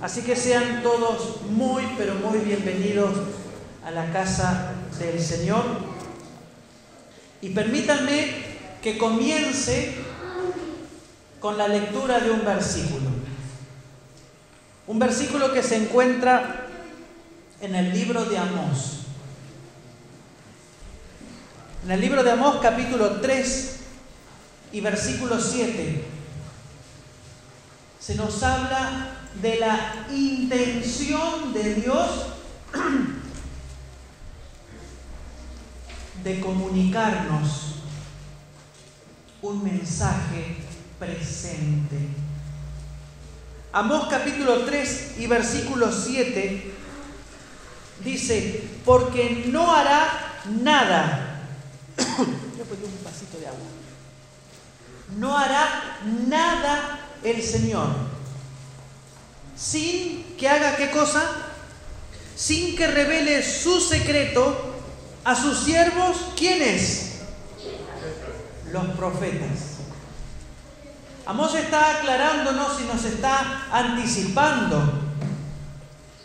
Así que sean todos muy, pero muy bienvenidos a la casa del Señor. Y permítanme que comience con la lectura de un versículo. Un versículo que se encuentra en el libro de Amós. En el libro de Amós capítulo 3 y versículo 7 se nos habla de la intención de Dios de comunicarnos un mensaje presente. Amós capítulo 3 y versículo 7 dice, porque no hará nada. Yo un vasito de agua. No hará nada el Señor sin que haga qué cosa? Sin que revele su secreto a sus siervos, ¿quiénes? Los profetas. Amós está aclarándonos y nos está anticipando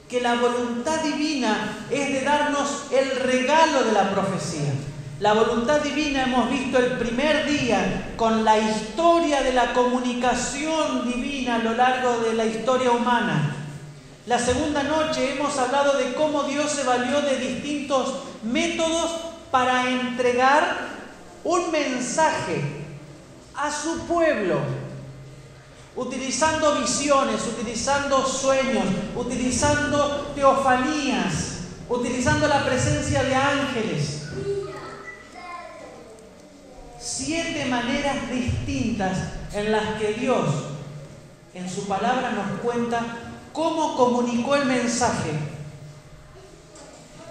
que la voluntad divina es de darnos el regalo de la profecía. La voluntad divina hemos visto el primer día con la historia de la comunicación divina a lo largo de la historia humana. La segunda noche hemos hablado de cómo Dios se valió de distintos métodos para entregar un mensaje a su pueblo, utilizando visiones, utilizando sueños, utilizando teofanías, utilizando la presencia de ángeles siete maneras distintas en las que Dios en su palabra nos cuenta cómo comunicó el mensaje.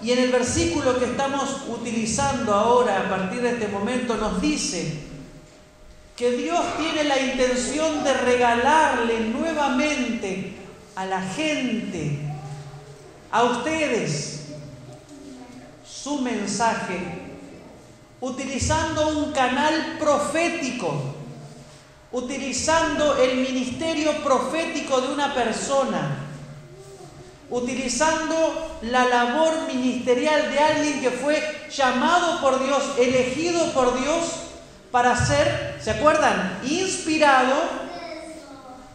Y en el versículo que estamos utilizando ahora, a partir de este momento, nos dice que Dios tiene la intención de regalarle nuevamente a la gente, a ustedes, su mensaje utilizando un canal profético, utilizando el ministerio profético de una persona, utilizando la labor ministerial de alguien que fue llamado por Dios, elegido por Dios para ser, ¿se acuerdan? Inspirado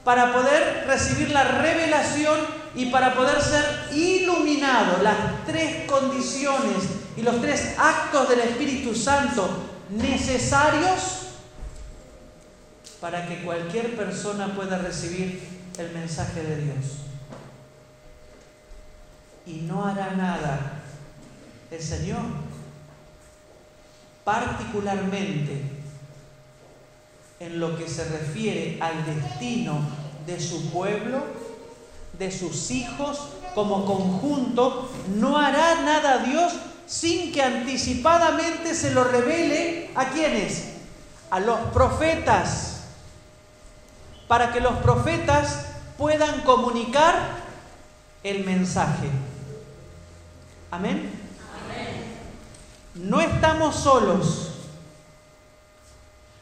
para poder recibir la revelación y para poder ser iluminado, las tres condiciones y los tres actos del Espíritu Santo necesarios para que cualquier persona pueda recibir el mensaje de Dios. Y no hará nada el Señor, particularmente en lo que se refiere al destino de su pueblo, de sus hijos como conjunto, no hará nada Dios sin que anticipadamente se lo revele a quienes? A los profetas, para que los profetas puedan comunicar el mensaje. Amén. No estamos solos,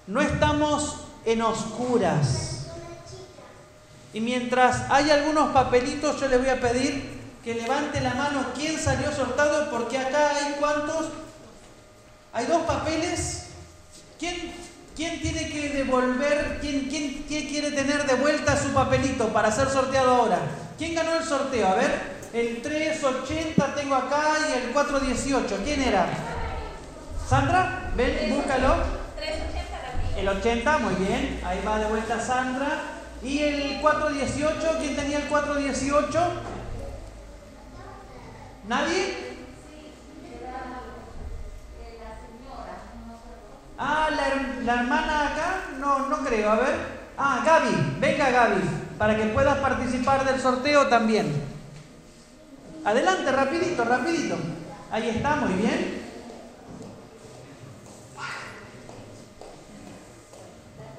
no estamos en oscuras. Y mientras hay algunos papelitos, yo les voy a pedir que levante la mano quién salió sortado, porque acá hay cuántos. Hay dos papeles. ¿Quién, quién tiene que devolver, quién, quién, quién quiere tener de vuelta su papelito para ser sorteado ahora? ¿Quién ganó el sorteo? A ver, el 380 tengo acá y el 418. ¿Quién era? ¿Sandra? Ven, búscalo. El 80, muy bien. Ahí va de vuelta Sandra. ¿Y el 418? ¿Quién tenía el 418? ¿Nadie? Ah, la, la, hermana acá, no, no creo, a ver. Ah, Gaby, venga Gaby, para que puedas participar del sorteo también. Adelante, rapidito, rapidito. Ahí está, muy bien.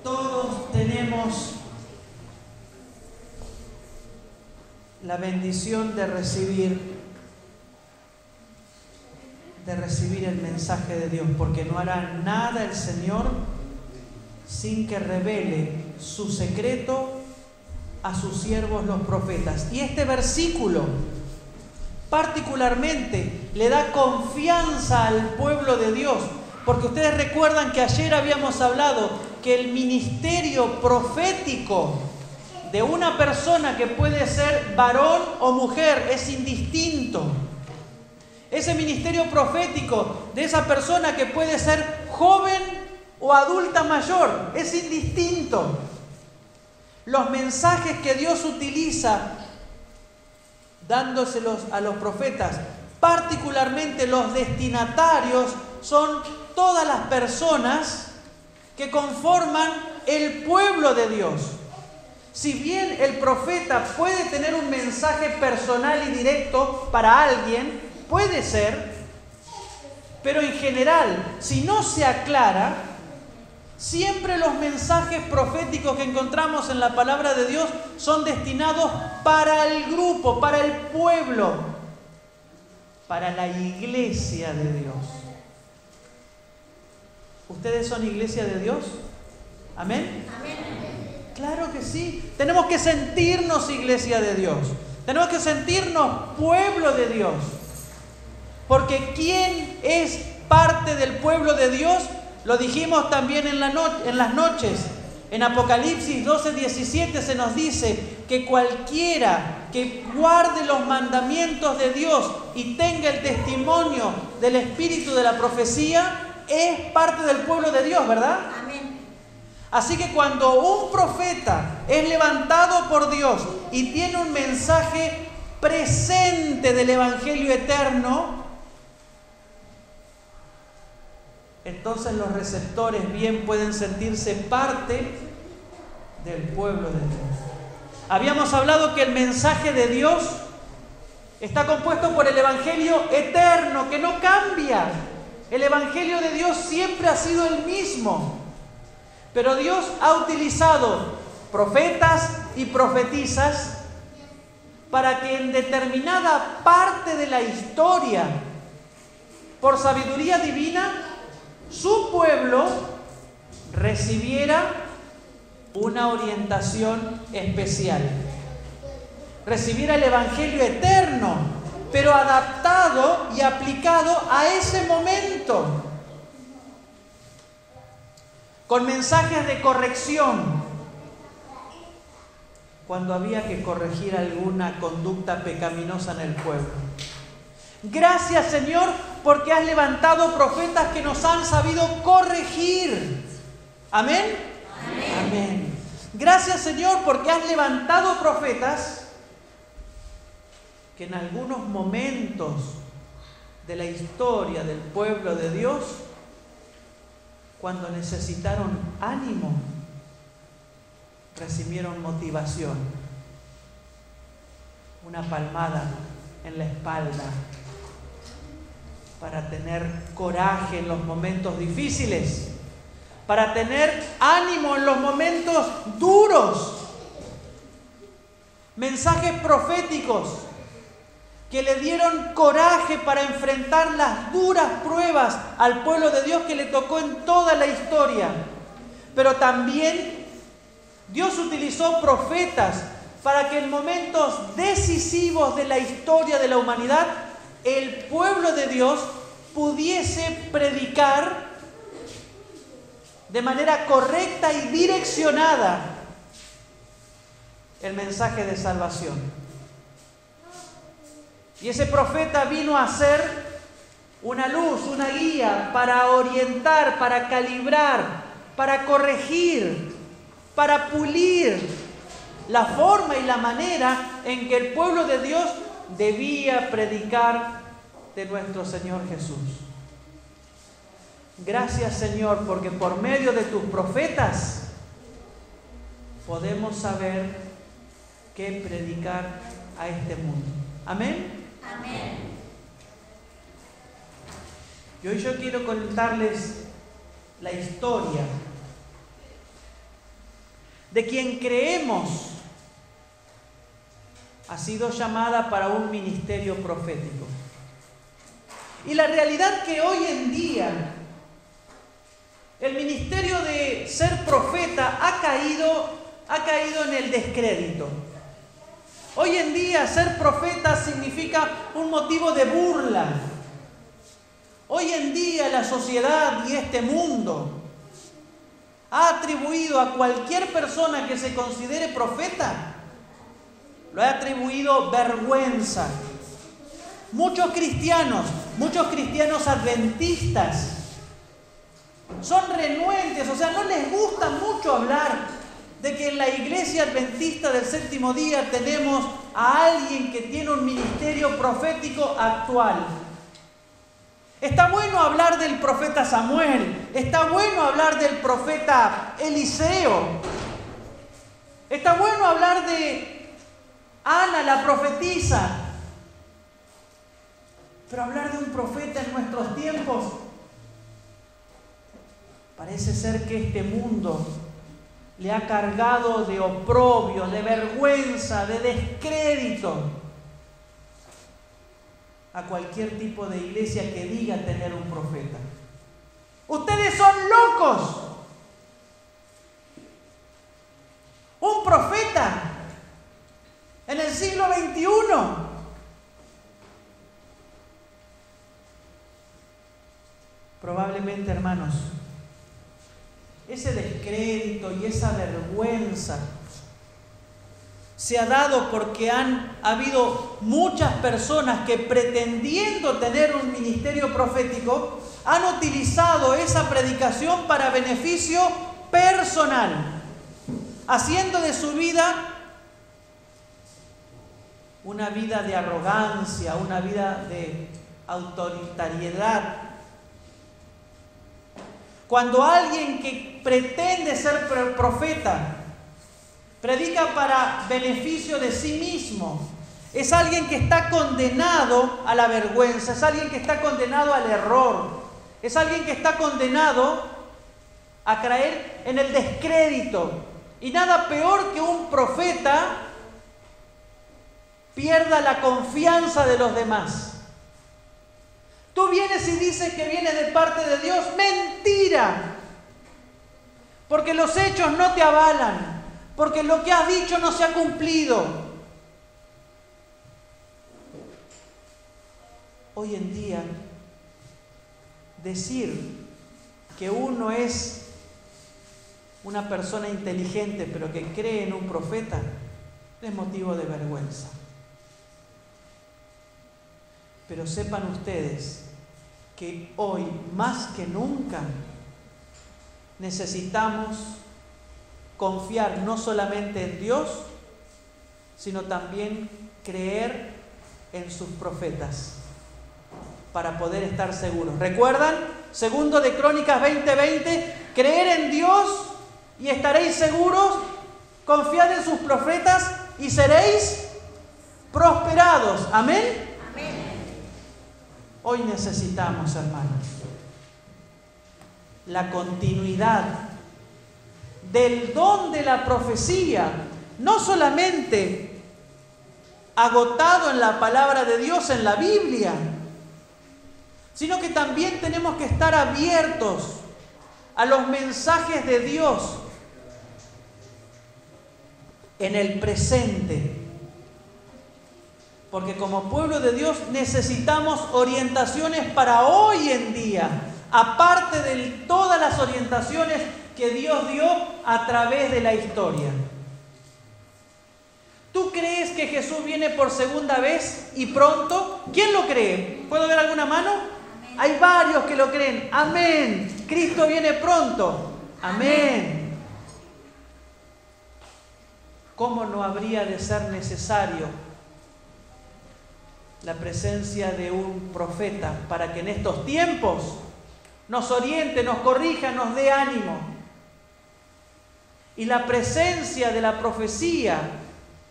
Todos tenemos la bendición de recibir de recibir el mensaje de Dios, porque no hará nada el Señor sin que revele su secreto a sus siervos los profetas. Y este versículo particularmente le da confianza al pueblo de Dios, porque ustedes recuerdan que ayer habíamos hablado que el ministerio profético de una persona que puede ser varón o mujer es indistinto. Ese ministerio profético de esa persona que puede ser joven o adulta mayor es indistinto. Los mensajes que Dios utiliza dándoselos a los profetas, particularmente los destinatarios, son todas las personas que conforman el pueblo de Dios. Si bien el profeta puede tener un mensaje personal y directo para alguien, puede ser, pero en general, si no se aclara, siempre los mensajes proféticos que encontramos en la palabra de Dios son destinados para el grupo, para el pueblo, para la iglesia de Dios. ¿Ustedes son iglesia de Dios? ¿Amén? Claro que sí. Tenemos que sentirnos iglesia de Dios. Tenemos que sentirnos pueblo de Dios. Porque ¿quién es parte del pueblo de Dios? Lo dijimos también en, la en las noches. En Apocalipsis 12, 17 se nos dice que cualquiera que guarde los mandamientos de Dios y tenga el testimonio del espíritu de la profecía, es parte del pueblo de Dios, ¿verdad? Amén. Así que cuando un profeta es levantado por Dios y tiene un mensaje presente del Evangelio eterno, entonces los receptores bien pueden sentirse parte del pueblo de Dios. Habíamos hablado que el mensaje de Dios está compuesto por el Evangelio eterno, que no cambia. El Evangelio de Dios siempre ha sido el mismo. Pero Dios ha utilizado profetas y profetizas para que en determinada parte de la historia, por sabiduría divina, su pueblo recibiera una orientación especial. Recibiera el Evangelio eterno pero adaptado y aplicado a ese momento, con mensajes de corrección, cuando había que corregir alguna conducta pecaminosa en el pueblo. Gracias Señor porque has levantado profetas que nos han sabido corregir. Amén. Amén. Amén. Gracias Señor porque has levantado profetas que en algunos momentos de la historia del pueblo de Dios, cuando necesitaron ánimo, recibieron motivación, una palmada en la espalda para tener coraje en los momentos difíciles, para tener ánimo en los momentos duros, mensajes proféticos que le dieron coraje para enfrentar las duras pruebas al pueblo de Dios que le tocó en toda la historia. Pero también Dios utilizó profetas para que en momentos decisivos de la historia de la humanidad el pueblo de Dios pudiese predicar de manera correcta y direccionada el mensaje de salvación. Y ese profeta vino a ser una luz, una guía para orientar, para calibrar, para corregir, para pulir la forma y la manera en que el pueblo de Dios debía predicar de nuestro Señor Jesús. Gracias Señor, porque por medio de tus profetas podemos saber qué predicar a este mundo. Amén. Y hoy yo quiero contarles la historia de quien creemos ha sido llamada para un ministerio profético. Y la realidad que hoy en día el ministerio de ser profeta ha caído ha caído en el descrédito. Hoy en día ser profeta significa un motivo de burla. Hoy en día la sociedad y este mundo ha atribuido a cualquier persona que se considere profeta, lo ha atribuido vergüenza. Muchos cristianos, muchos cristianos adventistas, son renuentes, o sea, no les gusta mucho hablar de que en la iglesia adventista del séptimo día tenemos a alguien que tiene un ministerio profético actual. Está bueno hablar del profeta Samuel, está bueno hablar del profeta Eliseo, está bueno hablar de Ana, la profetisa, pero hablar de un profeta en nuestros tiempos parece ser que este mundo le ha cargado de oprobio, de vergüenza, de descrédito a cualquier tipo de iglesia que diga tener un profeta. Ustedes son locos. Un profeta en el siglo XXI. Probablemente, hermanos, ese descrédito y esa vergüenza se ha dado porque han habido muchas personas que pretendiendo tener un ministerio profético han utilizado esa predicación para beneficio personal, haciendo de su vida una vida de arrogancia, una vida de autoritariedad, cuando alguien que pretende ser profeta predica para beneficio de sí mismo, es alguien que está condenado a la vergüenza, es alguien que está condenado al error, es alguien que está condenado a caer en el descrédito. Y nada peor que un profeta pierda la confianza de los demás. Tú vienes y dices que viene de parte de Dios. Mentira. Porque los hechos no te avalan. Porque lo que has dicho no se ha cumplido. Hoy en día, decir que uno es una persona inteligente pero que cree en un profeta es motivo de vergüenza. Pero sepan ustedes que hoy más que nunca necesitamos confiar no solamente en Dios, sino también creer en sus profetas para poder estar seguros. ¿Recuerdan? Segundo de Crónicas 20:20, creer en Dios y estaréis seguros, confiad en sus profetas y seréis prosperados. Amén. Hoy necesitamos, hermanos, la continuidad del don de la profecía, no solamente agotado en la palabra de Dios, en la Biblia, sino que también tenemos que estar abiertos a los mensajes de Dios en el presente porque como pueblo de Dios necesitamos orientaciones para hoy en día, aparte de todas las orientaciones que Dios dio a través de la historia. ¿Tú crees que Jesús viene por segunda vez y pronto? ¿Quién lo cree? ¿Puedo ver alguna mano? Hay varios que lo creen. Amén. Cristo viene pronto. Amén. ¿Cómo no habría de ser necesario la presencia de un profeta para que en estos tiempos nos oriente, nos corrija, nos dé ánimo. Y la presencia de la profecía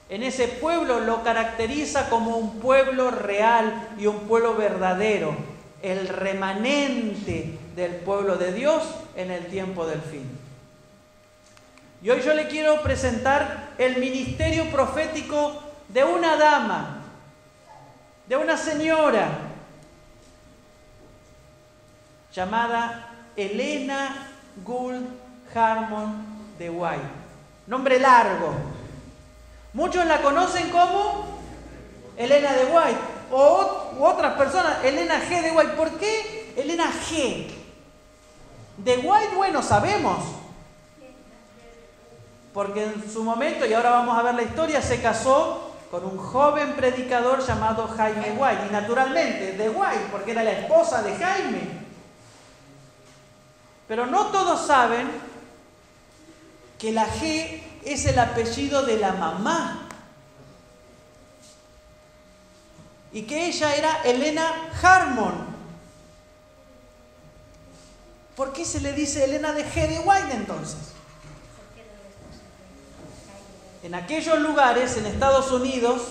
en ese pueblo lo caracteriza como un pueblo real y un pueblo verdadero, el remanente del pueblo de Dios en el tiempo del fin. Y hoy yo le quiero presentar el ministerio profético de una dama de una señora llamada Elena Gould Harmon de White. nombre largo. Muchos la conocen como Elena de White o otras personas, Elena G de White. ¿Por qué Elena G? De White, bueno, sabemos. Porque en su momento, y ahora vamos a ver la historia, se casó con un joven predicador llamado Jaime White. Y naturalmente, de White, porque era la esposa de Jaime. Pero no todos saben que la G es el apellido de la mamá. Y que ella era Elena Harmon. ¿Por qué se le dice Elena de G de White entonces? En aquellos lugares, en Estados Unidos,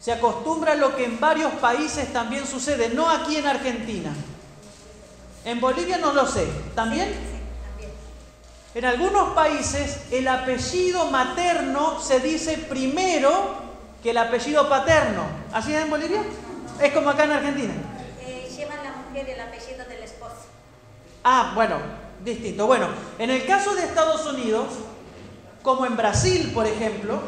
se acostumbra lo que en varios países también sucede, no aquí en Argentina. En Bolivia no lo sé. ¿También? En algunos países el apellido materno se dice primero que el apellido paterno. ¿Así es en Bolivia? Es como acá en Argentina. Eh, llevan la mujer el apellido del esposo. Ah, bueno, distinto. Bueno, en el caso de Estados Unidos, como en Brasil, por ejemplo,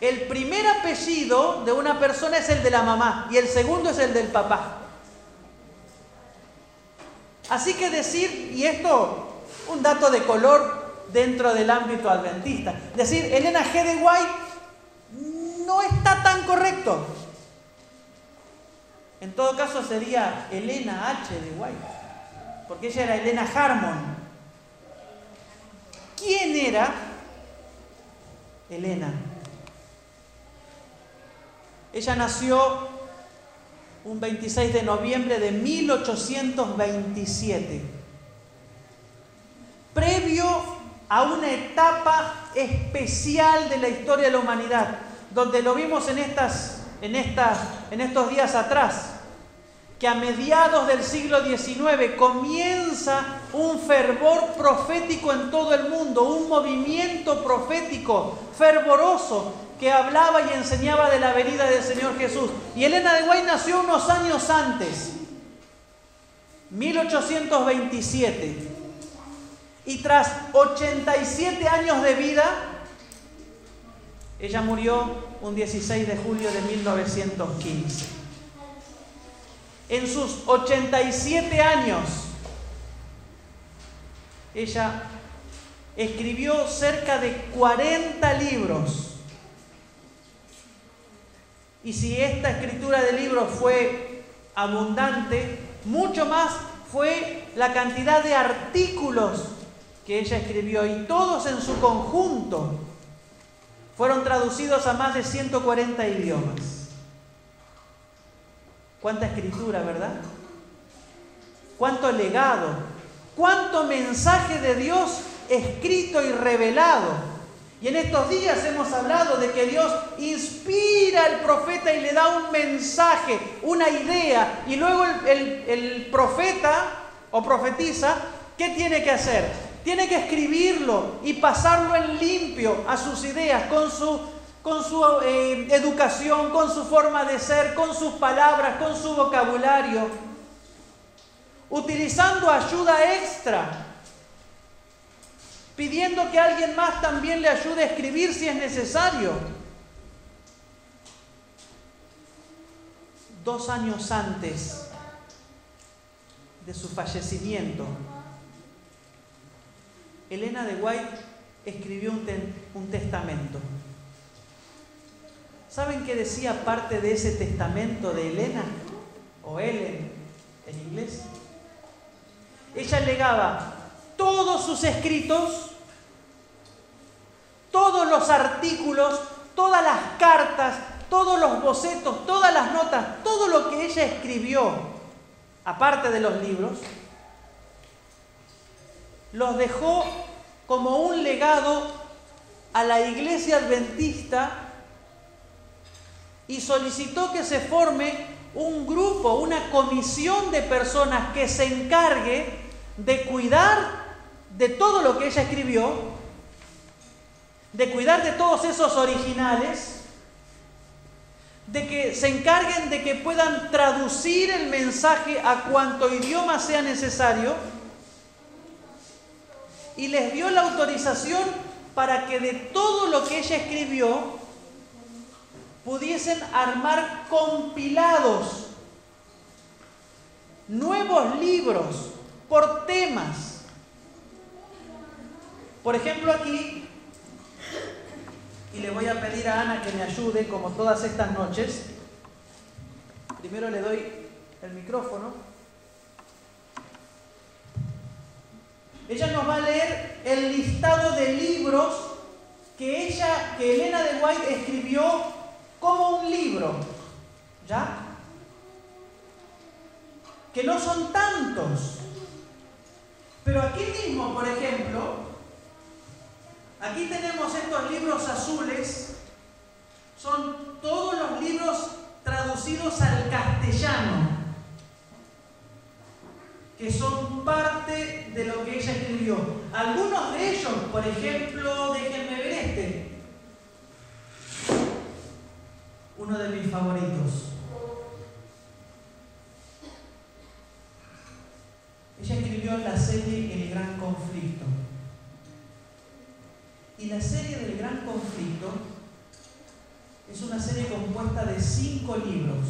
el primer apellido de una persona es el de la mamá y el segundo es el del papá. Así que decir, y esto, un dato de color dentro del ámbito adventista, decir Elena G. de White no está tan correcto. En todo caso sería Elena H. de White, porque ella era Elena Harmon. ¿Quién era Elena? Ella nació un 26 de noviembre de 1827, previo a una etapa especial de la historia de la humanidad, donde lo vimos en, estas, en, en estos días atrás, que a mediados del siglo XIX comienza un fervor profético en todo el mundo, un movimiento profético fervoroso que hablaba y enseñaba de la venida del Señor Jesús. Y Elena de Guay nació unos años antes, 1827. Y tras 87 años de vida, ella murió un 16 de julio de 1915. En sus 87 años, ella escribió cerca de 40 libros. Y si esta escritura de libros fue abundante, mucho más fue la cantidad de artículos que ella escribió. Y todos en su conjunto fueron traducidos a más de 140 idiomas. Cuánta escritura, ¿verdad? Cuánto legado, cuánto mensaje de Dios escrito y revelado y en estos días hemos hablado de que Dios inspira al profeta y le da un mensaje, una idea, y luego el, profeta o profetiza, ¿qué tiene que hacer? Tiene que escribirlo y pasarlo en limpio a sus ideas, con su, con su eh, educación, con su forma de ser, con sus palabras, con su vocabulario, utilizando ayuda extra pidiendo que alguien más también le ayude a escribir si es necesario. Dos años antes de su fallecimiento, Elena de White escribió un, un testamento. ¿Saben qué decía parte de ese testamento de Elena? O Ellen en inglés. Ella legaba todos sus escritos todos los artículos, todas las cartas, todos los bocetos, todas las notas, todo lo que ella escribió, aparte de los libros, los dejó como un legado a la iglesia adventista y solicitó que se forme un grupo, una comisión de personas que se encargue de cuidar de todo lo que ella escribió de cuidar de todos esos originales, de que se encarguen de que puedan traducir el mensaje a cuanto idioma sea necesario, y les dio la autorización para que de todo lo que ella escribió pudiesen armar compilados nuevos libros por temas. Por ejemplo, aquí, y le voy a pedir a Ana que me ayude, como todas estas noches, primero le doy el micrófono. Ella nos va a leer el listado de libros que ella, que Elena de White escribió como un libro. ¿Ya? Que no son tantos. Pero aquí mismo, por ejemplo, aquí tenemos estos libros azules. Son todos los libros traducidos al castellano que son parte de lo que ella escribió. Algunos de ellos, por ejemplo, déjenme ver este, uno de mis favoritos. Ella escribió la serie El Gran Conflicto. Y la serie del Gran Conflicto es una serie compuesta de cinco libros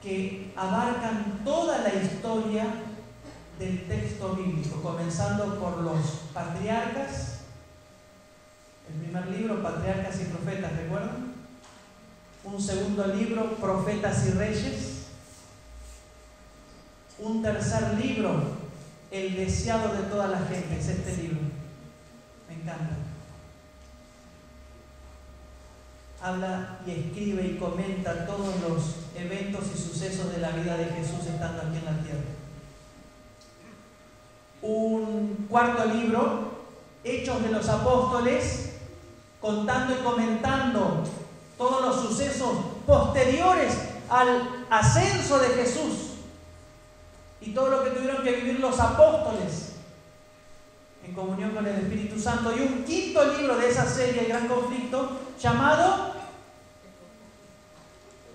que abarcan toda la historia del texto bíblico, comenzando por los patriarcas, el primer libro, Patriarcas y Profetas, ¿recuerdan? Un segundo libro, Profetas y Reyes. Un tercer libro, El deseado de toda la gente, es este libro. Me encanta. habla y escribe y comenta todos los eventos y sucesos de la vida de Jesús estando aquí en la tierra. Un cuarto libro, Hechos de los Apóstoles, contando y comentando todos los sucesos posteriores al ascenso de Jesús y todo lo que tuvieron que vivir los apóstoles en comunión con el Espíritu Santo. Y un quinto libro de esa serie, El Gran Conflicto, llamado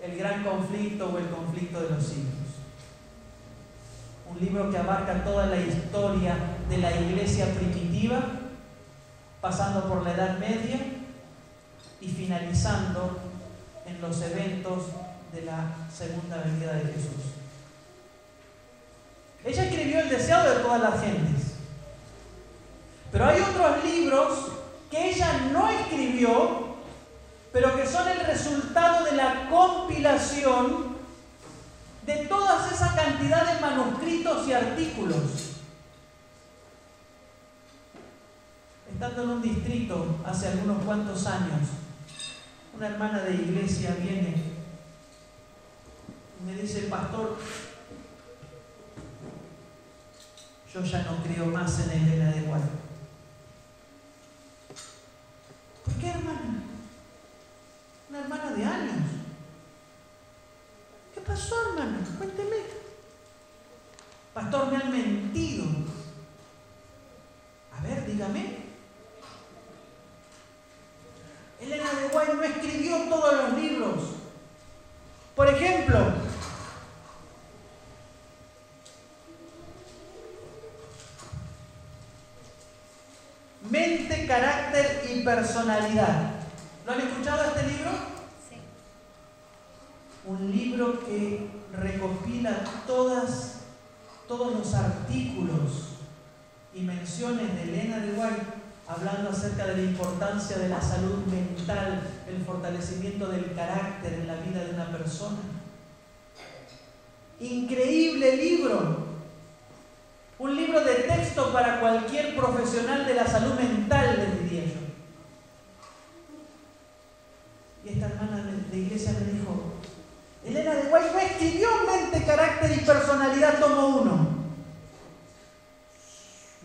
El Gran Conflicto o El Conflicto de los Siglos. Un libro que abarca toda la historia de la iglesia primitiva, pasando por la Edad Media y finalizando en los eventos de la segunda venida de Jesús. Ella escribió el deseado de todas las gentes. Pero hay otros libros que ella no escribió, pero que son el resultado de la compilación de toda esa cantidad de manuscritos y artículos. Estando en un distrito hace algunos cuantos años, una hermana de iglesia viene y me dice, pastor, yo ya no creo más en Elena de Guadalupe. ¿Por qué hermana? Una hermana de años. ¿Qué pasó, hermana? Cuénteme. Pastor, me han mentido. A ver, dígame. Elena de Guay no escribió todos los libros. Por ejemplo, Mente, carácter y personalidad. ¿Lo han escuchado este libro? Sí. Un libro que recopila todas, todos los artículos y menciones de Elena de White hablando acerca de la importancia de la salud mental, el fortalecimiento del carácter en la vida de una persona. Increíble libro. Un libro de texto para cualquier profesional de la salud mental, les diría yo. Y esta hermana de iglesia me dijo, Elena de no escribió mente, carácter y personalidad tomo uno.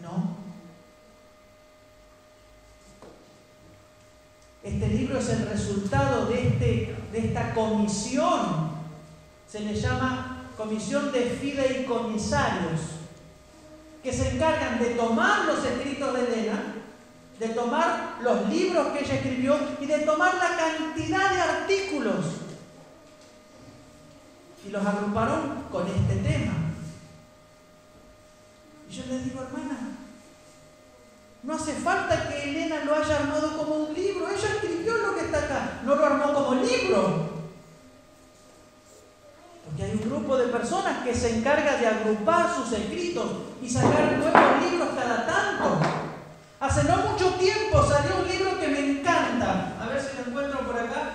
No. Este libro es el resultado de, este, de esta comisión. Se le llama comisión de fideicomisarios que se encargan de tomar los escritos de Elena, de tomar los libros que ella escribió y de tomar la cantidad de artículos. Y los agruparon con este tema. Y yo le digo, hermana, no hace falta que Elena lo haya armado como un libro. Ella escribió lo que está acá, no lo armó como libro. Porque hay un grupo de personas que se encarga de agrupar sus escritos y sacar nuevos libros cada tanto. Hace no mucho tiempo salió un libro que me encanta. A ver si lo encuentro por acá.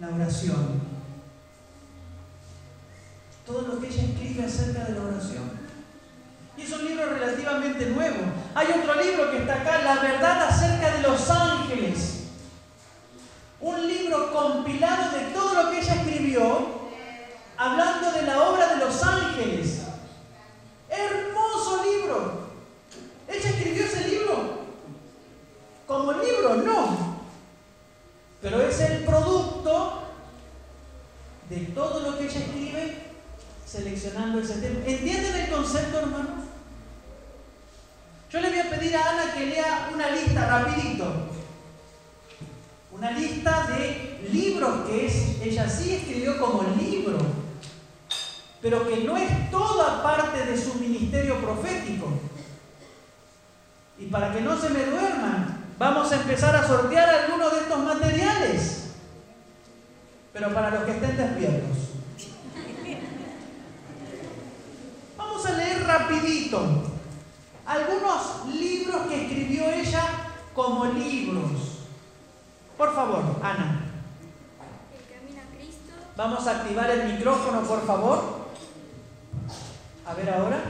La oración. Todo lo que ella escribe acerca de la oración. Y es un libro relativamente nuevo. Hay otro libro que está acá, La verdad acerca de los ángeles. Un libro compilado de todo lo que ella escribió, hablando de la obra de los ángeles. Hermoso libro. ¿Ella escribió ese libro? Como libro, no. Pero es el producto de todo lo que ella escribe seleccionando ese tema. ¿Entienden el concepto, hermanos? Yo le voy a pedir a Ana que lea una lista rapidito. Una lista de libros que es, ella sí escribió como libro, pero que no es toda parte de su ministerio profético. Y para que no se me duerman, vamos a empezar a sortear algunos de estos materiales. Pero para los que estén despiertos. Vamos a leer rapidito algunos libros que escribió ella como libros. Por favor, Ana. El Camino a Cristo. Vamos a activar el micrófono, por favor. A ver ahora.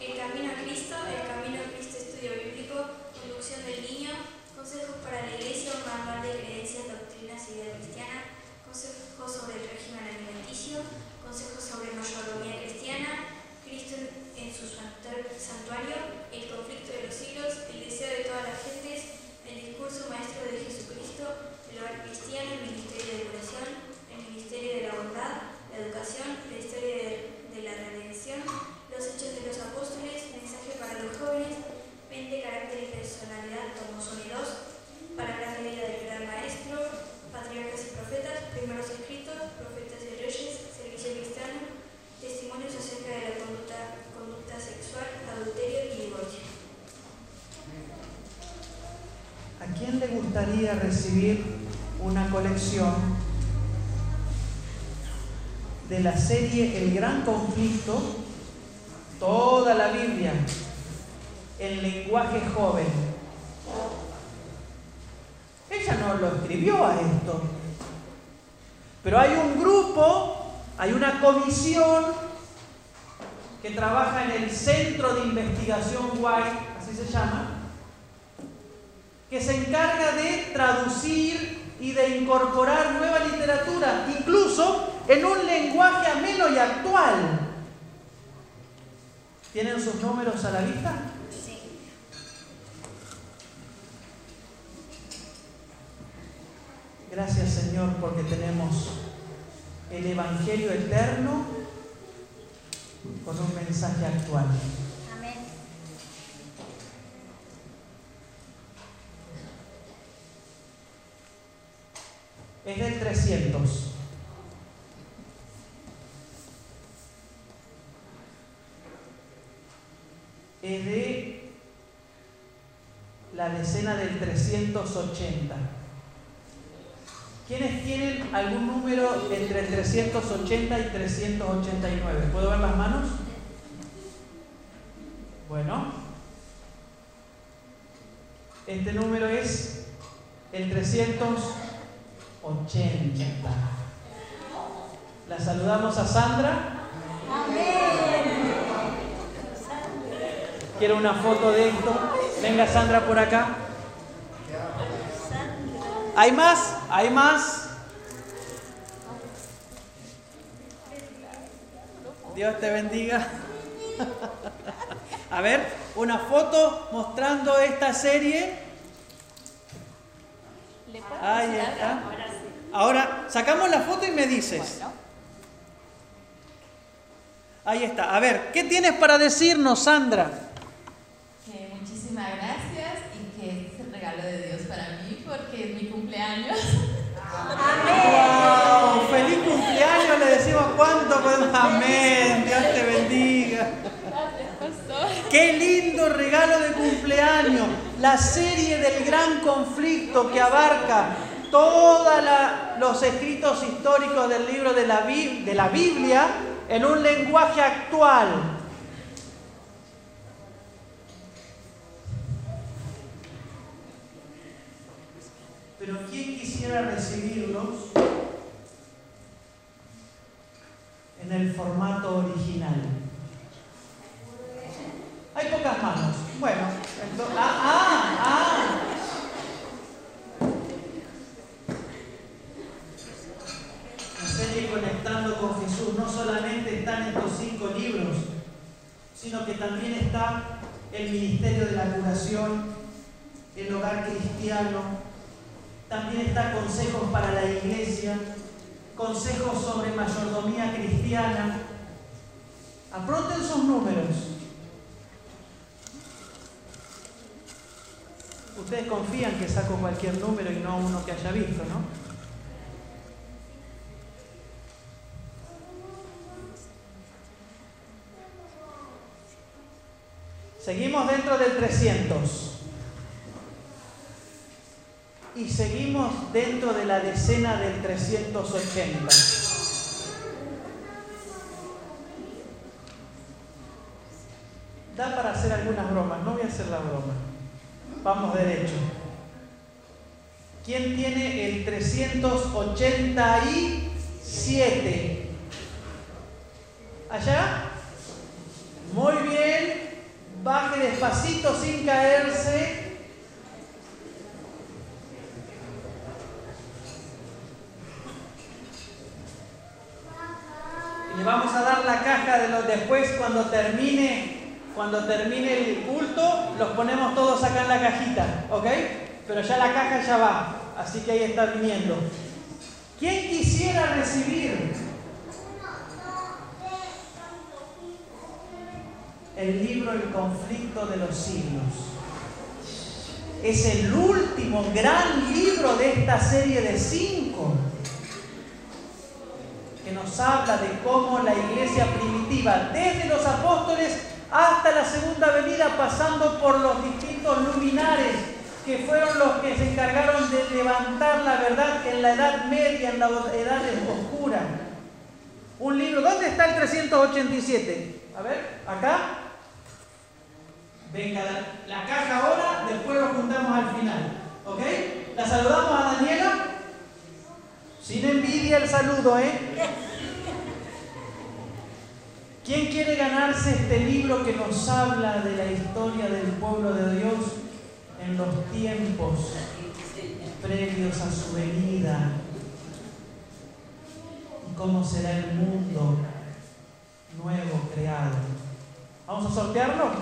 El Camino a Cristo, el Camino a Cristo Estudio Bíblico, Conducción del Niño, Consejos para la Iglesia, un manual de creencias, doctrinas y vida cristiana, Consejos sobre el régimen alimenticio, Consejos sobre mayordomía cristiana, Cristo en su santuario, el conflicto de los siglos, el deseo de todas las gentes, el discurso maestro de Jesucristo, el hogar cristiano, el ministerio de oración, el ministerio de la bondad, la educación, la historia de, la redención, los hechos de los apóstoles, mensaje para los jóvenes, 20 caracteres de personalidad como son y dos, palabras de vida del gran maestro, patriarcas y profetas, primeros escritos, profetas y reyes, servicio cristiano, testimonios acerca de la conducta, sexual, adulterio y divorcio. ¿A quién le gustaría recibir una colección de la serie El Gran Conflicto, toda la Biblia, en lenguaje joven? Ella no lo escribió a esto, pero hay un grupo hay una comisión que trabaja en el Centro de Investigación White, así se llama, que se encarga de traducir y de incorporar nueva literatura, incluso en un lenguaje ameno y actual. ¿Tienen sus números a la vista? Sí. Gracias Señor porque tenemos el Evangelio eterno con un mensaje actual. Amén. Es del 300. Es de la decena del 380. ¿Quiénes tienen algún número entre 380 y 389? ¿Puedo ver las manos? Bueno. Este número es el 380. La saludamos a Sandra. Quiero una foto de esto. Venga Sandra por acá. ¿Hay más? ¿Hay más? Dios te bendiga. A ver, una foto mostrando esta serie. Ahí está. Ahora, sacamos la foto y me dices. Ahí está. A ver, ¿qué tienes para decirnos, Sandra? Muchísimas gracias y que este es el regalo de Dios para mí porque es mi cumpleaños. ¡Wow! Amén. Dios te bendiga. Qué lindo regalo de cumpleaños. La serie del gran conflicto que abarca todos los escritos históricos del libro de la, de la Biblia en un lenguaje actual. Pero ¿quién quisiera recibirlos en el formato original? Hay pocas manos. Bueno, entonces, ah, ah, ah. Serie Conectando con Jesús no solamente están estos cinco libros, sino que también está el Ministerio de la Curación, el Hogar Cristiano, también está Consejos para la Iglesia, Consejos sobre Mayordomía Cristiana. Apronten sus números. Ustedes confían que saco cualquier número y no uno que haya visto, ¿no? Seguimos dentro del 300. Y seguimos dentro de la decena del 380. Da para hacer algunas bromas, no voy a hacer la broma. Vamos derecho. ¿Quién tiene el 387? ¿Allá? Muy bien. Baje despacito sin caerse. Y le vamos a dar la caja de los después cuando termine cuando termine el culto, los ponemos todos acá en la cajita, ¿ok? Pero ya la caja ya va, así que ahí está viniendo. ¿Quién quisiera recibir el libro El conflicto de los siglos? Es el último gran libro de esta serie de cinco nos habla de cómo la iglesia primitiva, desde los apóstoles hasta la segunda venida, pasando por los distintos luminares que fueron los que se encargaron de levantar la verdad en la Edad Media, en la Edad Oscura. Un libro, ¿dónde está el 387? A ver, acá. Venga, la, caja ahora, después lo juntamos al final. ¿Ok? La saludamos a Daniela. Sin envidia el saludo, ¿eh? ¿Quién quiere ganarse este libro que nos habla de la historia del pueblo de Dios en los tiempos previos a su venida? ¿Y cómo será el mundo nuevo creado? ¿Vamos a sortearlo?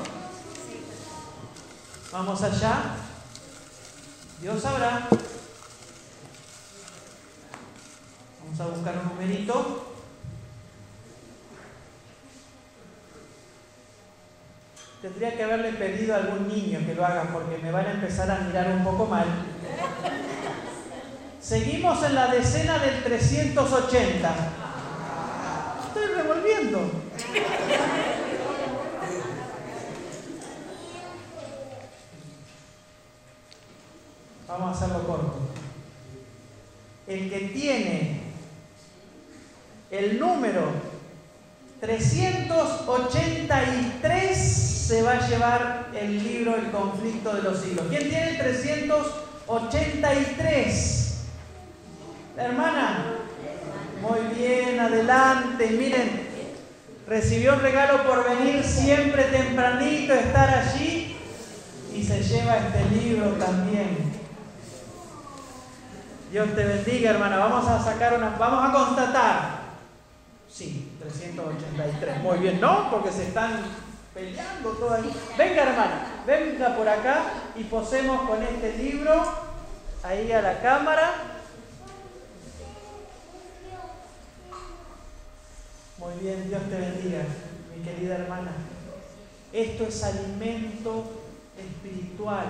Vamos allá. Dios sabrá. Vamos a buscar un numerito. Tendría que haberle pedido a algún niño que lo haga porque me van a empezar a mirar un poco mal. Seguimos en la decena del 380. Estoy revolviendo. Vamos a hacerlo corto. El que tiene el número 383 se va a llevar el libro El conflicto de los siglos. ¿Quién tiene el 383? La hermana. Muy bien, adelante. Miren, recibió un regalo por venir siempre tempranito, estar allí y se lleva este libro también. Dios te bendiga, hermana. Vamos a sacar una, vamos a constatar. Sí, 383. Muy bien, ¿no? Porque se están peleando todo ahí. Venga hermana, venga por acá y posemos con este libro ahí a la cámara. Muy bien, Dios te bendiga, mi querida hermana. Esto es alimento espiritual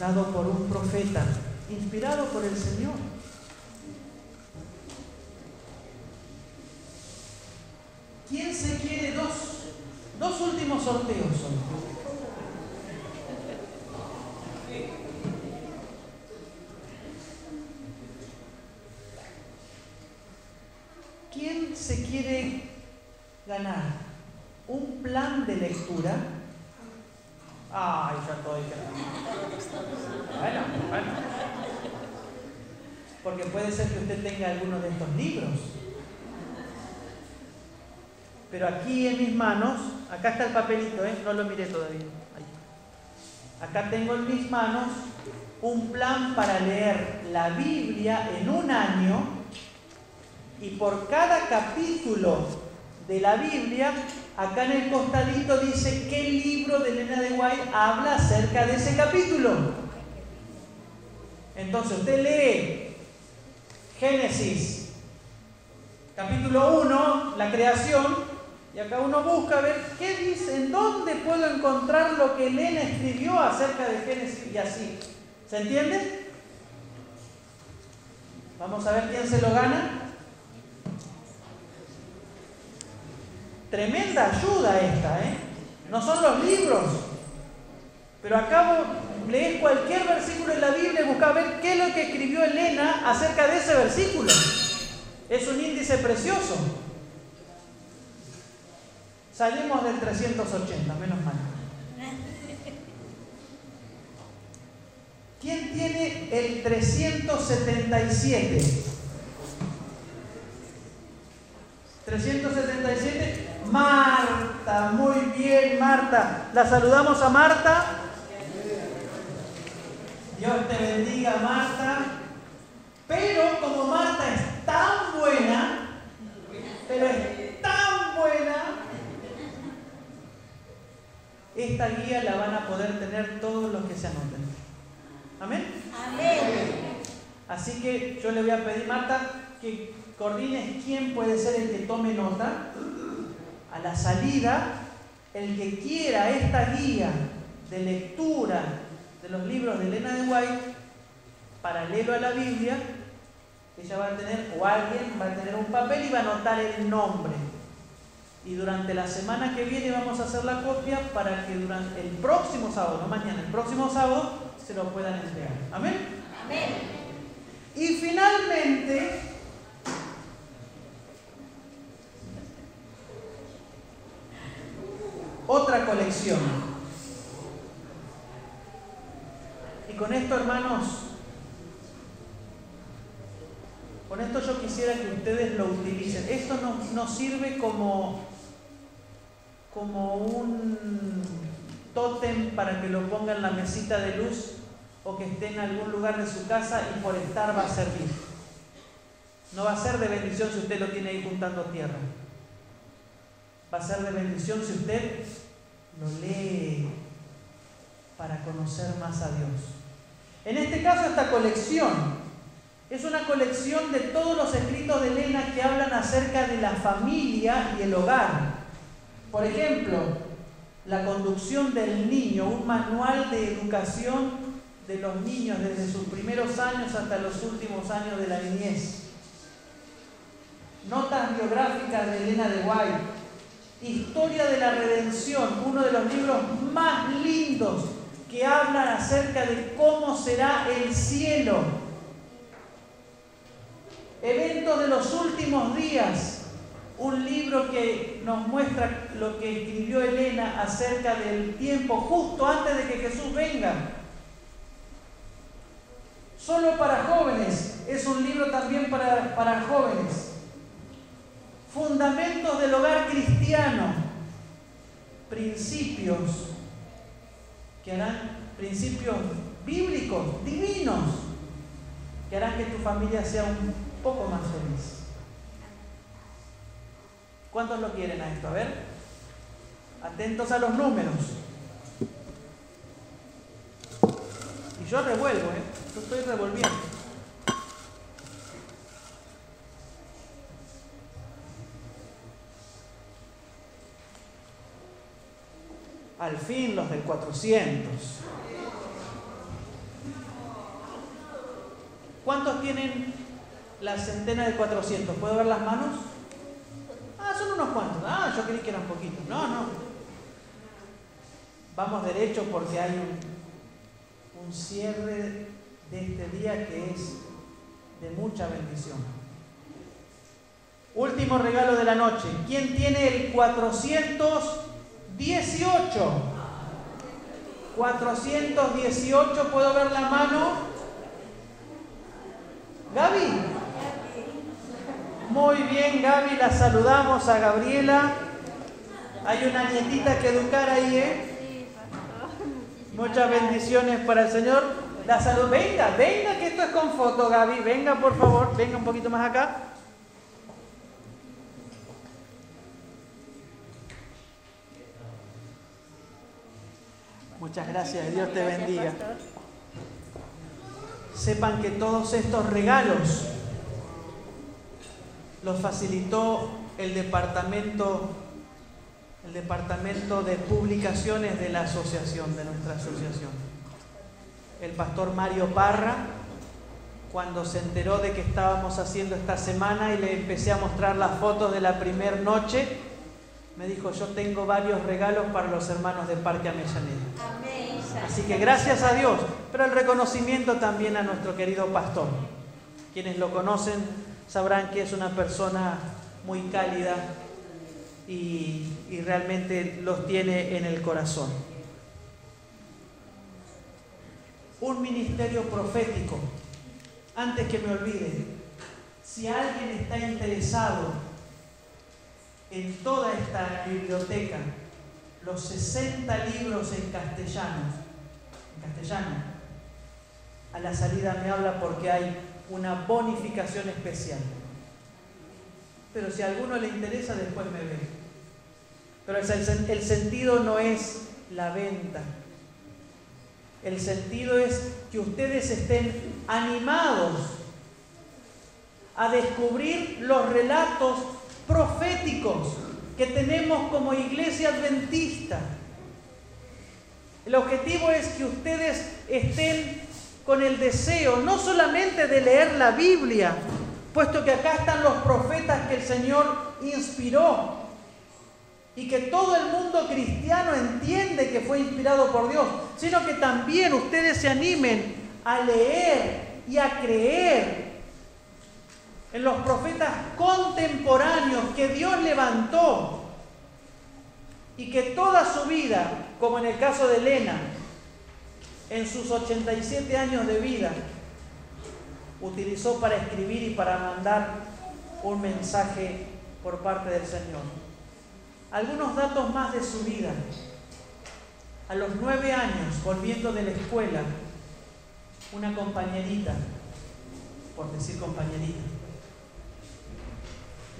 dado por un profeta, inspirado por el Señor. ¿Quién se quiere dos? Dos últimos sorteos hoy. ¿Quién se quiere ganar un plan de lectura? Ay, ya estoy. Bueno, bueno. Porque puede ser que usted tenga alguno de estos libros. Pero aquí en mis manos, acá está el papelito, ¿eh? no lo miré todavía. Acá tengo en mis manos un plan para leer la Biblia en un año y por cada capítulo de la Biblia, acá en el costadito dice qué libro de Elena de Guay habla acerca de ese capítulo. Entonces usted lee Génesis, capítulo 1, la creación, y acá uno busca ver qué dice, en dónde puedo encontrar lo que Elena escribió acerca de Génesis y así. ¿Se entiende? Vamos a ver quién se lo gana. Tremenda ayuda esta, ¿eh? No son los libros. Pero acá lees cualquier versículo de la Biblia y busca ver qué es lo que escribió Elena acerca de ese versículo. Es un índice precioso. Salimos del 380, menos mal. ¿Quién tiene el 377? 377. Marta, muy bien, Marta. La saludamos a Marta. Dios te bendiga, Marta. Pero como Marta es tan buena, pero es tan buena, esta guía la van a poder tener todos los que se anoten. Amén. Amén. Así que yo le voy a pedir, Marta, que coordines quién puede ser el que tome nota. A la salida, el que quiera esta guía de lectura de los libros de Elena de White, paralelo a la Biblia, ella va a tener, o alguien va a tener un papel y va a anotar el nombre. Y durante la semana que viene vamos a hacer la copia para que durante el próximo sábado, no mañana, el próximo sábado, se lo puedan entregar. Amén. Amén. Y finalmente, otra colección. Y con esto, hermanos, con esto yo quisiera que ustedes lo utilicen. Esto nos, nos sirve como, como un tótem para que lo ponga en la mesita de luz o que esté en algún lugar de su casa y por estar va a servir. No va a ser de bendición si usted lo tiene ahí juntando tierra. Va a ser de bendición si usted lo lee para conocer más a Dios. En este caso, esta colección es una colección de todos los escritos de Elena que hablan acerca de la familia y el hogar. Por ejemplo, la conducción del niño, un manual de educación de los niños desde sus primeros años hasta los últimos años de la niñez. Notas biográficas de Elena de White. Historia de la Redención, uno de los libros más lindos que hablan acerca de cómo será el cielo. Eventos de los últimos días, un libro que nos muestra lo que escribió Elena acerca del tiempo justo antes de que Jesús venga. Solo para jóvenes, es un libro también para, para jóvenes. Fundamentos del hogar cristiano, principios que harán, principios bíblicos, divinos, que harán que tu familia sea un poco más feliz. ¿Cuántos lo quieren a esto? A ver. Atentos a los números. Y yo revuelvo, ¿eh? Yo estoy revolviendo. Al fin los del 400. ¿Cuántos tienen la centena de 400? ¿Puedo ver las manos? Ah, son unos cuantos. Ah, yo creí que eran poquitos. No, no. Vamos derecho porque hay un, un cierre de este día que es de mucha bendición. Último regalo de la noche. ¿Quién tiene el 418? 418, ¿puedo ver la mano? Gaby. Muy bien, Gaby, la saludamos a Gabriela. Hay una nietita que educar ahí, ¿eh? Muchas bendiciones para el Señor. La salud, venga, venga, que esto es con foto, Gaby. Venga, por favor, venga un poquito más acá. Muchas gracias, Dios te bendiga. Sepan que todos estos regalos los facilitó el departamento el departamento de publicaciones de la asociación, de nuestra asociación. El pastor Mario Parra, cuando se enteró de que estábamos haciendo esta semana y le empecé a mostrar las fotos de la primera noche, me dijo, yo tengo varios regalos para los hermanos de Parque Amellaneda. Así que gracias a Dios, pero el reconocimiento también a nuestro querido pastor. Quienes lo conocen sabrán que es una persona muy cálida y, realmente los tiene en el corazón. Un ministerio profético. Antes que me olvide, si alguien está interesado en toda esta biblioteca, los 60 libros en castellano, en castellano, a la salida me habla porque hay una bonificación especial. Pero si a alguno le interesa, después me ve. Pero el, el sentido no es la venta. El sentido es que ustedes estén animados a descubrir los relatos proféticos que tenemos como iglesia adventista. El objetivo es que ustedes estén con el deseo no solamente de leer la Biblia, puesto que acá están los profetas que el Señor inspiró y que todo el mundo cristiano entiende que fue inspirado por Dios, sino que también ustedes se animen a leer y a creer en los profetas contemporáneos que Dios levantó y que toda su vida, como en el caso de Elena, en sus 87 años de vida, utilizó para escribir y para mandar un mensaje por parte del Señor. Algunos datos más de su vida. A los nueve años, volviendo de la escuela, una compañerita, por decir compañerita,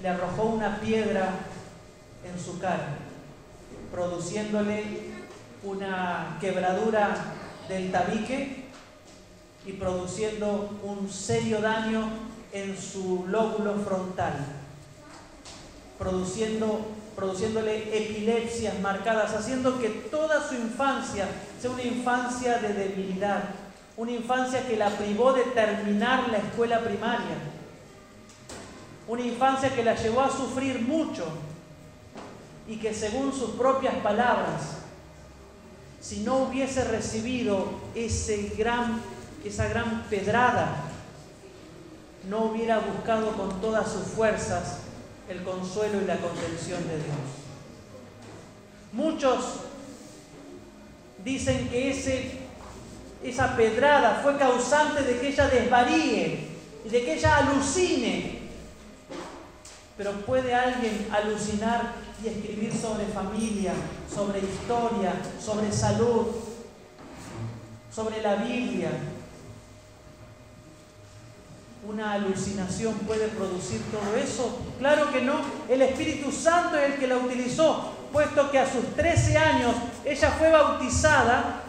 le arrojó una piedra en su cara, produciéndole una quebradura del tabique y produciendo un serio daño en su lóbulo frontal, produciendo, produciéndole epilepsias marcadas, haciendo que toda su infancia sea una infancia de debilidad, una infancia que la privó de terminar la escuela primaria, una infancia que la llevó a sufrir mucho y que según sus propias palabras, si no hubiese recibido esa gran pedrada, no hubiera buscado con todas sus fuerzas el consuelo y la contención de Dios. Muchos dicen que esa pedrada fue causante de que ella desvaríe y de que ella alucine pero ¿puede alguien alucinar y escribir sobre familia, sobre historia, sobre salud, sobre la Biblia? ¿Una alucinación puede producir todo eso? Claro que no. El Espíritu Santo es el que la utilizó, puesto que a sus 13 años ella fue bautizada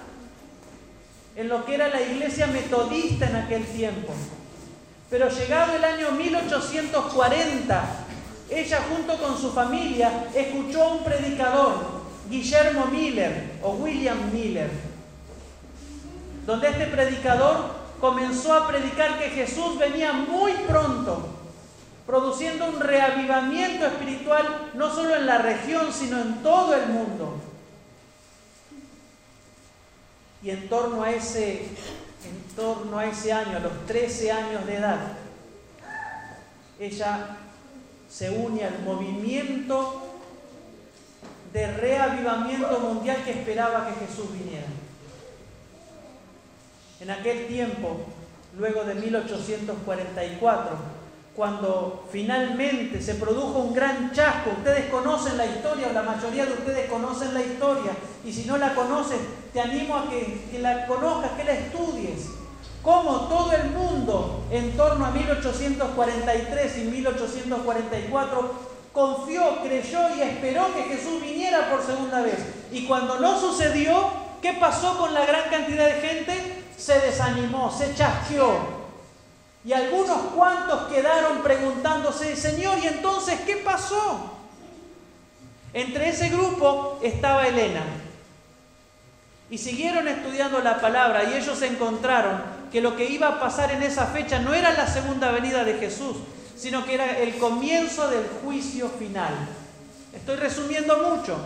en lo que era la iglesia metodista en aquel tiempo. Pero llegado el año 1840, ella junto con su familia escuchó a un predicador, Guillermo Miller o William Miller, donde este predicador comenzó a predicar que Jesús venía muy pronto produciendo un reavivamiento espiritual no solo en la región, sino en todo el mundo. Y en torno a ese, en torno a ese año, a los 13 años de edad, ella se une al movimiento de reavivamiento mundial que esperaba que Jesús viniera. En aquel tiempo, luego de 1844, cuando finalmente se produjo un gran chasco, ustedes conocen la historia, o la mayoría de ustedes conocen la historia, y si no la conoces, te animo a que, que la conozcas, que la estudies. Cómo todo el mundo en torno a 1843 y 1844 confió, creyó y esperó que Jesús viniera por segunda vez. Y cuando no sucedió, ¿qué pasó con la gran cantidad de gente? Se desanimó, se chasqueó. Y algunos cuantos quedaron preguntándose, Señor, ¿y entonces qué pasó? Entre ese grupo estaba Elena. Y siguieron estudiando la palabra y ellos encontraron que lo que iba a pasar en esa fecha no era la segunda venida de Jesús, sino que era el comienzo del juicio final. Estoy resumiendo mucho.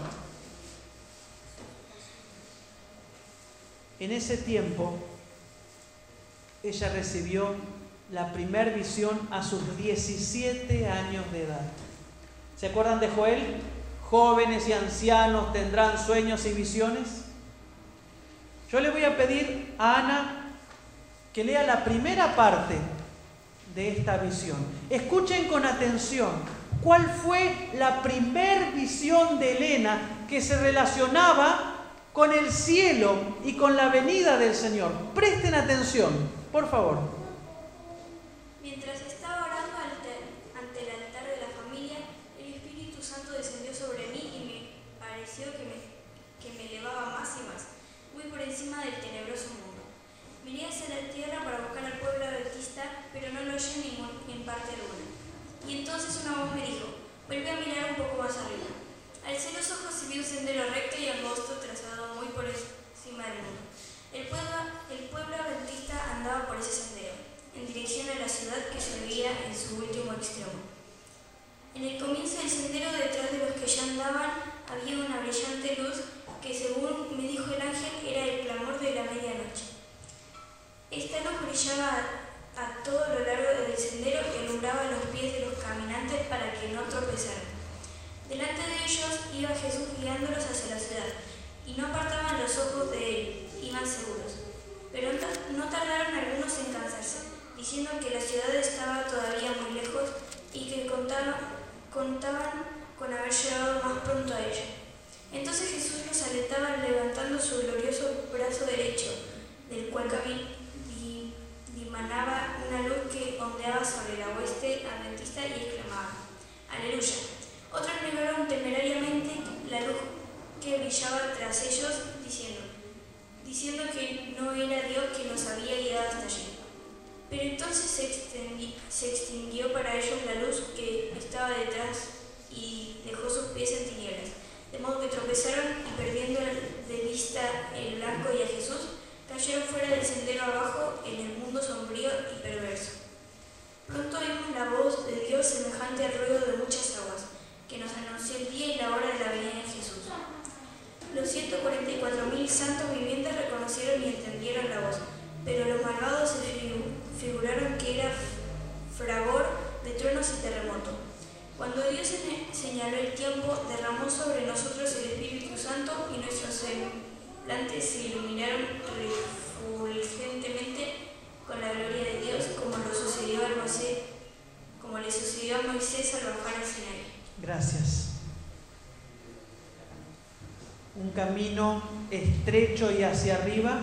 En ese tiempo, ella recibió la primer visión a sus 17 años de edad. ¿Se acuerdan de Joel? Jóvenes y ancianos tendrán sueños y visiones. Yo le voy a pedir a Ana que lea la primera parte de esta visión. Escuchen con atención cuál fue la primer visión de Elena que se relacionaba con el cielo y con la venida del Señor. Presten atención, por favor. Mientras estaba orando ante el altar de la familia, el Espíritu Santo descendió sobre mí y me pareció que me, que me elevaba más y más, muy por encima del mundo. Miré hacia la tierra para buscar al pueblo adventista, pero no lo hallé ni en parte alguna. Y entonces una voz me dijo, vuelve a mirar un poco más arriba. Alcé los ojos y vi un sendero recto y angosto trazado muy por encima del mundo. El pueblo, el pueblo adventista andaba por ese sendero en dirección a la ciudad que se veía en su último extremo. En el comienzo del sendero, detrás de los que ya andaban, había una brillante luz que, según me dijo el ángel, era el clamor de la medianoche. Esta luz brillaba a, todo lo largo del sendero y alumbraba los pies de los caminantes para que no tropezaran. Delante de ellos iba Jesús guiándolos hacia la ciudad, y no apartaban los ojos de él, iban seguros. Pero no tardaron algunos en cansarse diciendo que la ciudad estaba todavía muy lejos y que contaban, con haber llegado más pronto a ella. Entonces Jesús los alentaba levantando su glorioso brazo derecho, del cual dimanaba una luz que ondeaba sobre la hueste adventista y exclamaba, Aleluya. Otros negaron temerariamente la luz que brillaba tras ellos, diciendo, diciendo que no era Dios quien los había guiado hasta allí. Pero entonces se, extinguió para ellos la luz que estaba detrás y dejó sus pies en tinieblas. De modo que tropezaron y perdiendo de vista el blanco y a Jesús, cayeron fuera del sendero abajo en el mundo sombrío y perverso. Pronto oímos la voz de Dios semejante al ruido de muchas aguas, que nos anunció el día y la hora de la venida de Jesús. Los 144.000 santos vivientes reconocieron y entendieron la voz, pero los malvados se figuraron que era fragor de truenos y terremoto. Cuando Dios señaló el tiempo, derramó sobre nosotros el Espíritu Santo y nuestros semblantes se iluminaron refulgentemente con la gloria de Dios, como, lo sucedió a Moisés, como le sucedió a Moisés al bajar al. Gracias. Un camino estrecho y hacia arriba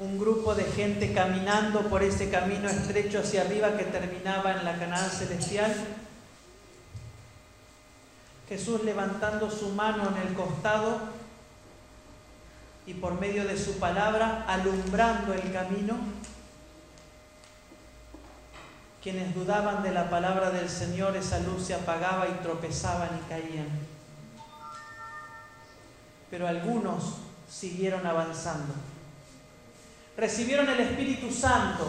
un grupo de gente caminando por ese camino estrecho hacia arriba que terminaba en la Canaán celestial. Jesús levantando su mano en el costado y por medio de su palabra alumbrando el camino. Quienes dudaban de la palabra del Señor, esa luz se apagaba y tropezaban y caían. Pero algunos siguieron avanzando recibieron el Espíritu Santo,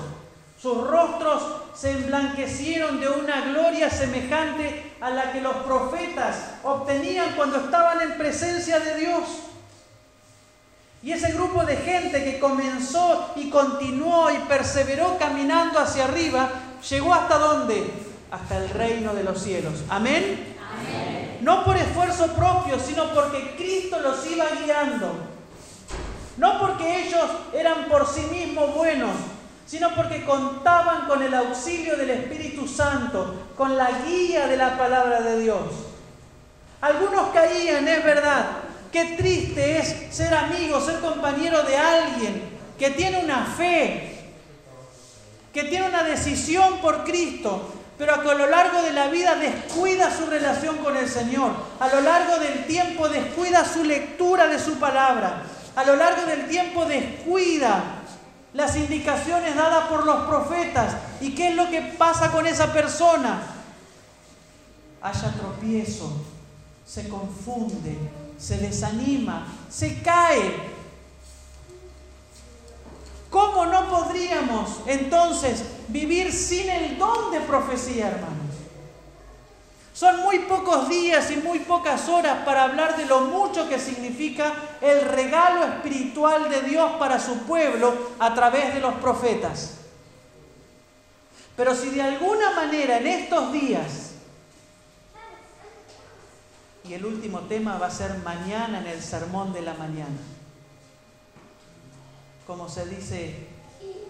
Sus rostros se emblanquecieron de una gloria semejante a la que los profetas obtenían cuando estaban en presencia de Dios. Y ese grupo de gente que comenzó y continuó y perseveró caminando hacia arriba, llegó hasta dónde? Hasta el reino de los cielos. Amén. Amén. No por esfuerzo propio, sino porque Cristo los iba guiando. No porque ellos eran por sí mismos buenos, sino porque contaban con el auxilio del Espíritu Santo, con la guía de la palabra de Dios. Algunos caían, es verdad. Qué triste es ser amigo, ser compañero de alguien que tiene una fe, que tiene una decisión por Cristo, pero que a lo largo de la vida descuida su relación con el Señor, a lo largo del tiempo descuida su lectura de su palabra, a lo largo del tiempo descuida las indicaciones dadas por los profetas. ¿Y qué es lo que pasa con esa persona? Haya tropiezo, se confunde, se desanima, se cae. ¿Cómo no podríamos entonces vivir sin el don de profecía, hermano? Son muy pocos días y muy pocas horas para hablar de lo mucho que significa el regalo espiritual de Dios para su pueblo a través de los profetas. Pero si de alguna manera en estos días, y el último tema va a ser mañana en el sermón de la mañana, como se dice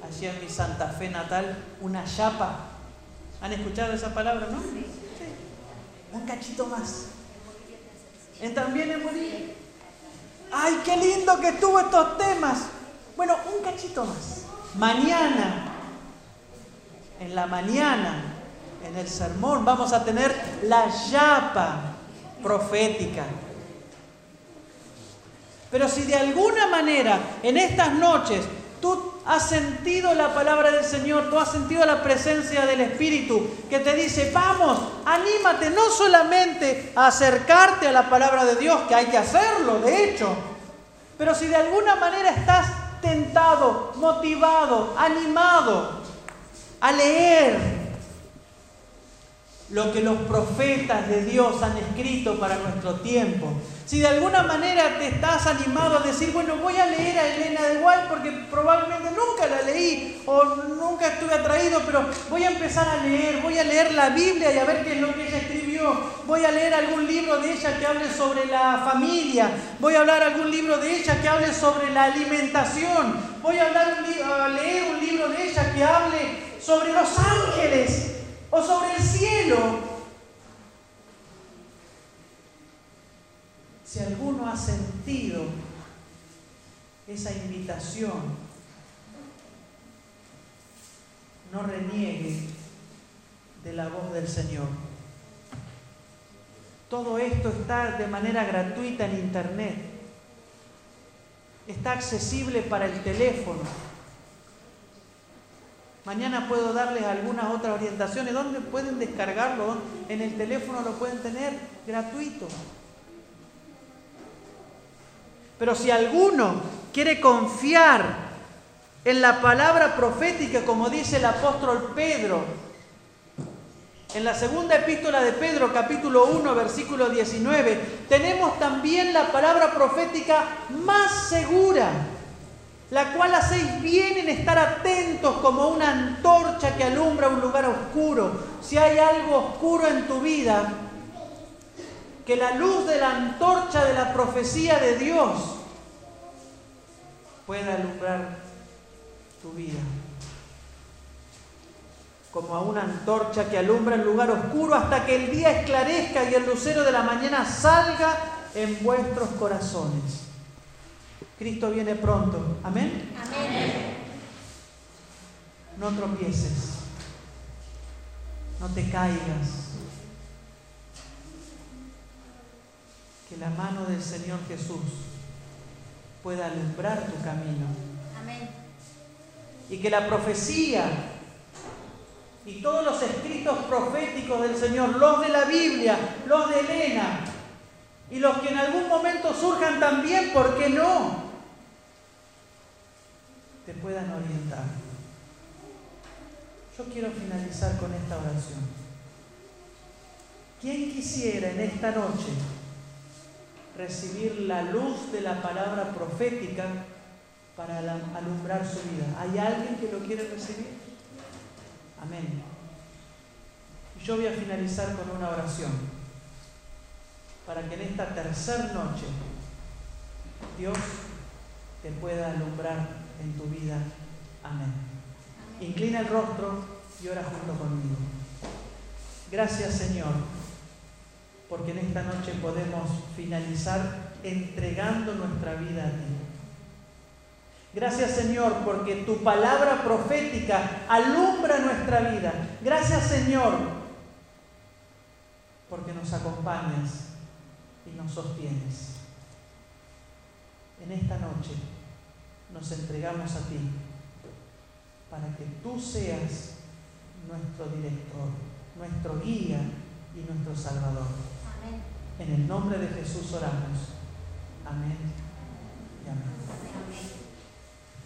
allí en mi Santa Fe natal, una chapa. ¿Han escuchado esa palabra, no? Un cachito más. En también en Bolivia. ¡Ay, qué lindo que estuvo estos temas! Bueno, un cachito más. Mañana, en la mañana, en el sermón, vamos a tener la yapa profética. Pero si de alguna manera en estas noches tú has sentido la palabra del Señor, tú has sentido la presencia del Espíritu que te dice, vamos, anímate no solamente a acercarte a la palabra de Dios, que hay que hacerlo, de hecho, pero si de alguna manera estás tentado, motivado, animado a leer lo que los profetas de Dios han escrito para nuestro tiempo, si de alguna manera te estás animado a decir, bueno, voy a leer a Elena de White porque probablemente nunca la leí o nunca estuve atraído, pero voy a empezar a leer, voy a leer la Biblia y a ver qué es lo que ella escribió, voy a leer algún libro de ella que hable sobre la familia, voy a hablar algún libro de ella que hable sobre la alimentación, voy a, hablar a leer un libro de ella que hable sobre los ángeles o sobre el cielo Si alguno ha sentido esa invitación, no reniegue de la voz del Señor. Todo esto está de manera gratuita en Internet. Está accesible para el teléfono. Mañana puedo darles algunas otras orientaciones. ¿Dónde pueden descargarlo? En el teléfono lo pueden tener gratuito. Pero si alguno quiere confiar en la palabra profética, como dice el apóstol Pedro, en la segunda epístola de Pedro, capítulo 1, versículo 19, tenemos también la palabra profética más segura, la cual hacéis bien en estar atentos como una antorcha que alumbra un lugar oscuro. Si hay algo oscuro en tu vida, que la luz de la antorcha de la profecía de Dios pueda alumbrar tu vida. Como a una antorcha que alumbra el lugar oscuro hasta que el día esclarezca y el lucero de la mañana salga en vuestros corazones. Cristo viene pronto. Amén. Amén. No tropieces. No te caigas. que la mano del Señor Jesús pueda alumbrar tu camino. Amén. Y que la profecía y todos los escritos proféticos del Señor, los de la Biblia, los de Elena, y los que en algún momento surjan también, ¿por qué no? Te puedan orientar. Yo quiero finalizar con esta oración. ¿Quién quisiera en esta noche recibir la luz de la palabra profética para alumbrar su vida? ¿Hay alguien que lo quiere recibir? Amén. Yo voy a finalizar con una oración para que en esta tercera noche Dios te pueda alumbrar en tu vida. Amén. Inclina el rostro y ora junto conmigo. Gracias Señor, porque en esta noche podemos finalizar entregando nuestra vida a ti. Gracias Señor, porque tu palabra profética alumbra nuestra vida. Gracias Señor, porque nos acompañas y nos sostienes. En esta noche nos entregamos a ti para que tú seas nuestro director, nuestro guía y nuestro salvador. Amén. En el nombre de Jesús oramos. Amén. Y amén.